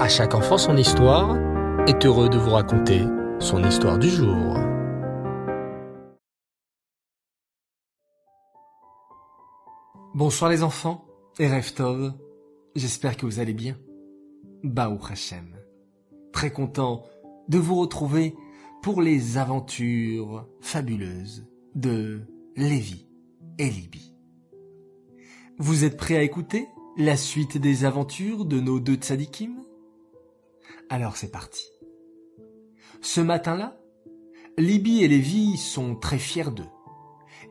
À chaque enfant son histoire est heureux de vous raconter son histoire du jour. Bonsoir les enfants et Reftov, j'espère que vous allez bien. Baou Hashem, très content de vous retrouver pour les aventures fabuleuses de Lévi et Libye. Vous êtes prêts à écouter la suite des aventures de nos deux tzadikim? Alors c'est parti. Ce matin-là, Libye et Lévi sont très fiers d'eux.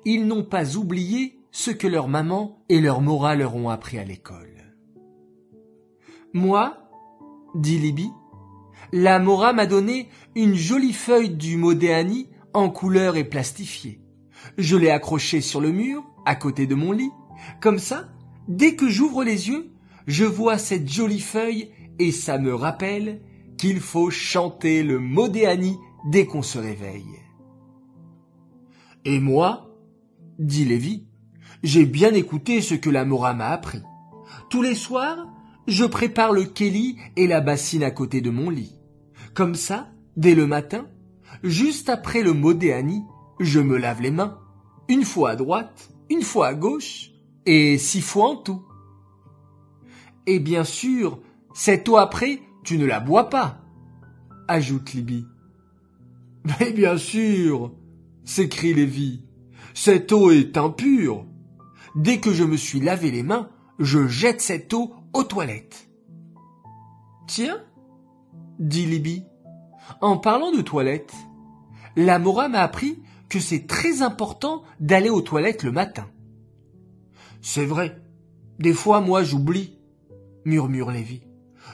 Ils n'ont pas oublié ce que leur maman et leur Mora leur ont appris à l'école. Moi, dit Libye, la Mora m'a donné une jolie feuille du Modéani en couleur et plastifiée. Je l'ai accrochée sur le mur, à côté de mon lit. Comme ça, dès que j'ouvre les yeux, je vois cette jolie feuille et ça me rappelle qu'il faut chanter le Modéani dès qu'on se réveille. Et moi, dit Lévi, j'ai bien écouté ce que la Mora m'a appris. Tous les soirs, je prépare le Kelly et la bassine à côté de mon lit. Comme ça, dès le matin, juste après le Modéani, je me lave les mains, une fois à droite, une fois à gauche, et six fois en tout. Et bien sûr, cette eau après, tu ne la bois pas, ajoute Libby. Mais bien sûr, s'écrie Lévi, cette eau est impure. Dès que je me suis lavé les mains, je jette cette eau aux toilettes. Tiens, dit Libby, en parlant de toilettes, la Mora m'a appris que c'est très important d'aller aux toilettes le matin. C'est vrai, des fois moi j'oublie, murmure Lévi.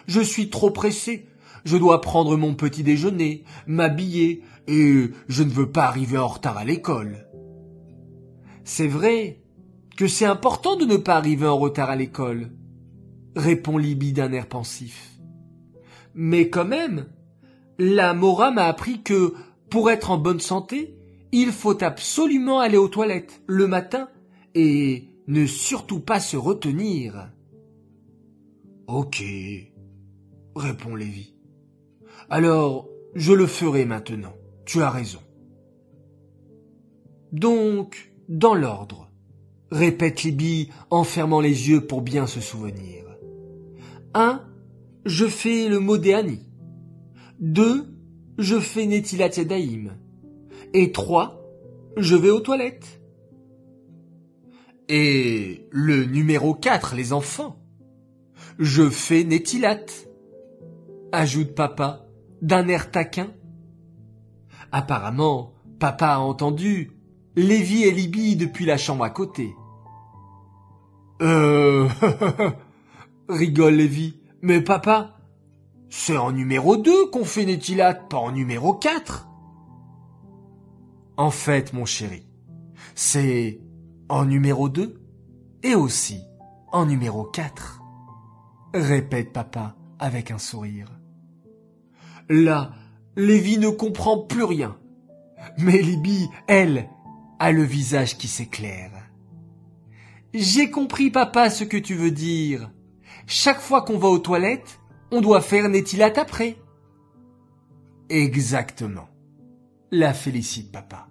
Je suis trop pressé, je dois prendre mon petit déjeuner, m'habiller, et je ne veux pas arriver en retard à l'école. C'est vrai que c'est important de ne pas arriver en retard à l'école, répond Libby d'un air pensif. Mais quand même, la Mora m'a appris que, pour être en bonne santé, il faut absolument aller aux toilettes le matin et ne surtout pas se retenir. Ok, répond Lévi. Alors, je le ferai maintenant. Tu as raison. Donc, dans l'ordre, répète Libby en fermant les yeux pour bien se souvenir. 1. Je fais le Modéani. 2. Je fais Netilat Yadaïm. Et 3. Je vais aux toilettes. Et le numéro 4, les enfants. Je fais Netilat. Ajoute papa d'un air taquin. Apparemment, papa a entendu Lévi et Libye depuis la chambre à côté. Euh, rigole Lévi. Mais papa, c'est en numéro 2 qu'on fait Netilat, pas en numéro 4. En fait, mon chéri, c'est en numéro 2 et aussi en numéro 4. Répète papa avec un sourire. Là, Lévi ne comprend plus rien. Mais Libby, elle, a le visage qui s'éclaire. J'ai compris, papa, ce que tu veux dire. Chaque fois qu'on va aux toilettes, on doit faire Nétilat après. Exactement. La félicite, papa.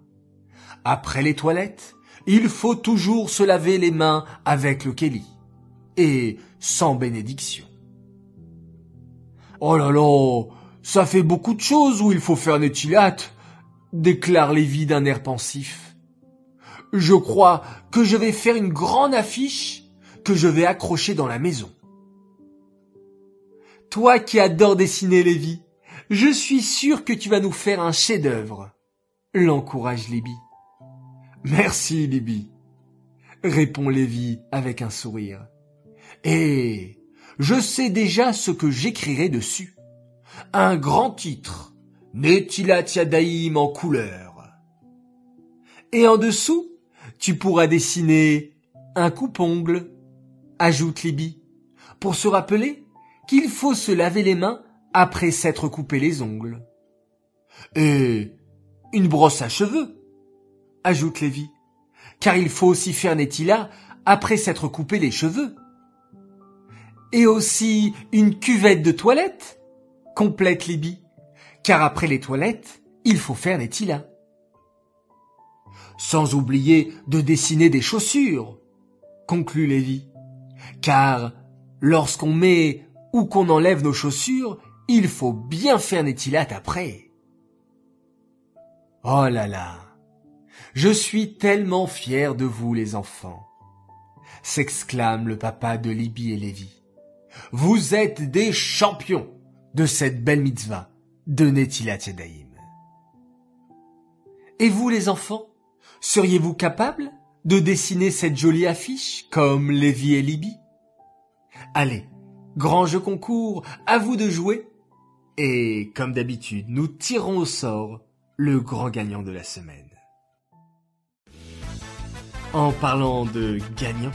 Après les toilettes, il faut toujours se laver les mains avec le Kelly. Et sans bénédiction. Oh là là, ça fait beaucoup de choses où il faut faire Nétilat, déclare Lévi d'un air pensif. Je crois que je vais faire une grande affiche que je vais accrocher dans la maison. Toi qui adores dessiner Lévi, je suis sûr que tu vas nous faire un chef-d'œuvre, l'encourage Lévi. Merci, Libby, répond Lévi avec un sourire. Et je sais déjà ce que j'écrirai dessus. Un grand titre, Netilat Yadaïm en couleur. Et en dessous, tu pourras dessiner un coupe-ongle, ajoute Libby, pour se rappeler qu'il faut se laver les mains après s'être coupé les ongles. Et une brosse à cheveux, ajoute Lévi, car il faut aussi faire Nétila après s'être coupé les cheveux. Et aussi une cuvette de toilette complète Libye. Car après les toilettes, il faut faire des tilas. Sans oublier de dessiner des chaussures, conclut Lévi. Car lorsqu'on met ou qu'on enlève nos chaussures, il faut bien faire des tilates après. Oh là là, je suis tellement fier de vous les enfants, s'exclame le papa de Libye et Lévi. Vous êtes des champions de cette belle mitzvah de Netilat Yadayim. Et vous les enfants, seriez-vous capables de dessiner cette jolie affiche comme Lévi et Libye Allez, grand jeu concours, à vous de jouer. Et comme d'habitude, nous tirons au sort le grand gagnant de la semaine. En parlant de gagnants,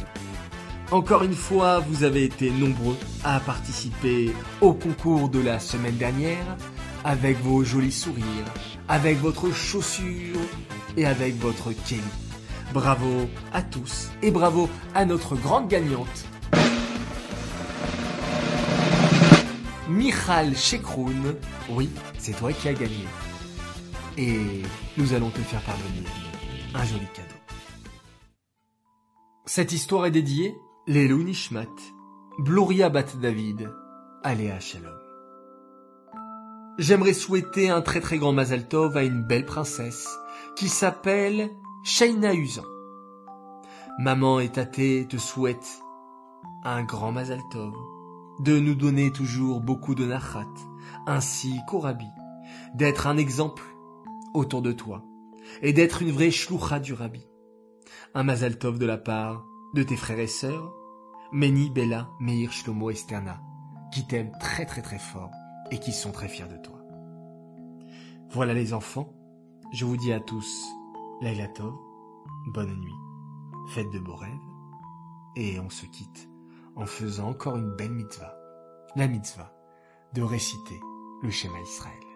encore une fois, vous avez été nombreux à participer au concours de la semaine dernière avec vos jolis sourires, avec votre chaussure et avec votre Kelly. Bravo à tous et bravo à notre grande gagnante. Michal Shekroun, oui, c'est toi qui as gagné. Et nous allons te faire parvenir un joli cadeau. Cette histoire est dédiée Lelou Nishmat, Bluria Bat David, Aléa Shalom. J'aimerais souhaiter un très très grand Mazal Tov à une belle princesse qui s'appelle Shaina Usan. Maman et Tate te souhaitent un grand Mazal Tov, de nous donner toujours beaucoup de nachat, ainsi qu'au Rabbi, d'être un exemple autour de toi, et d'être une vraie shloucha du Rabbi. Un Mazal Tov de la part de tes frères et sœurs, Meni, Bella, Meir, Shlomo et Sterna, qui t'aiment très très très fort et qui sont très fiers de toi. Voilà les enfants, je vous dis à tous, Laila Tov, bonne nuit, faites de beaux rêves, et on se quitte en faisant encore une belle mitzvah, la mitzvah de réciter le schéma Israël.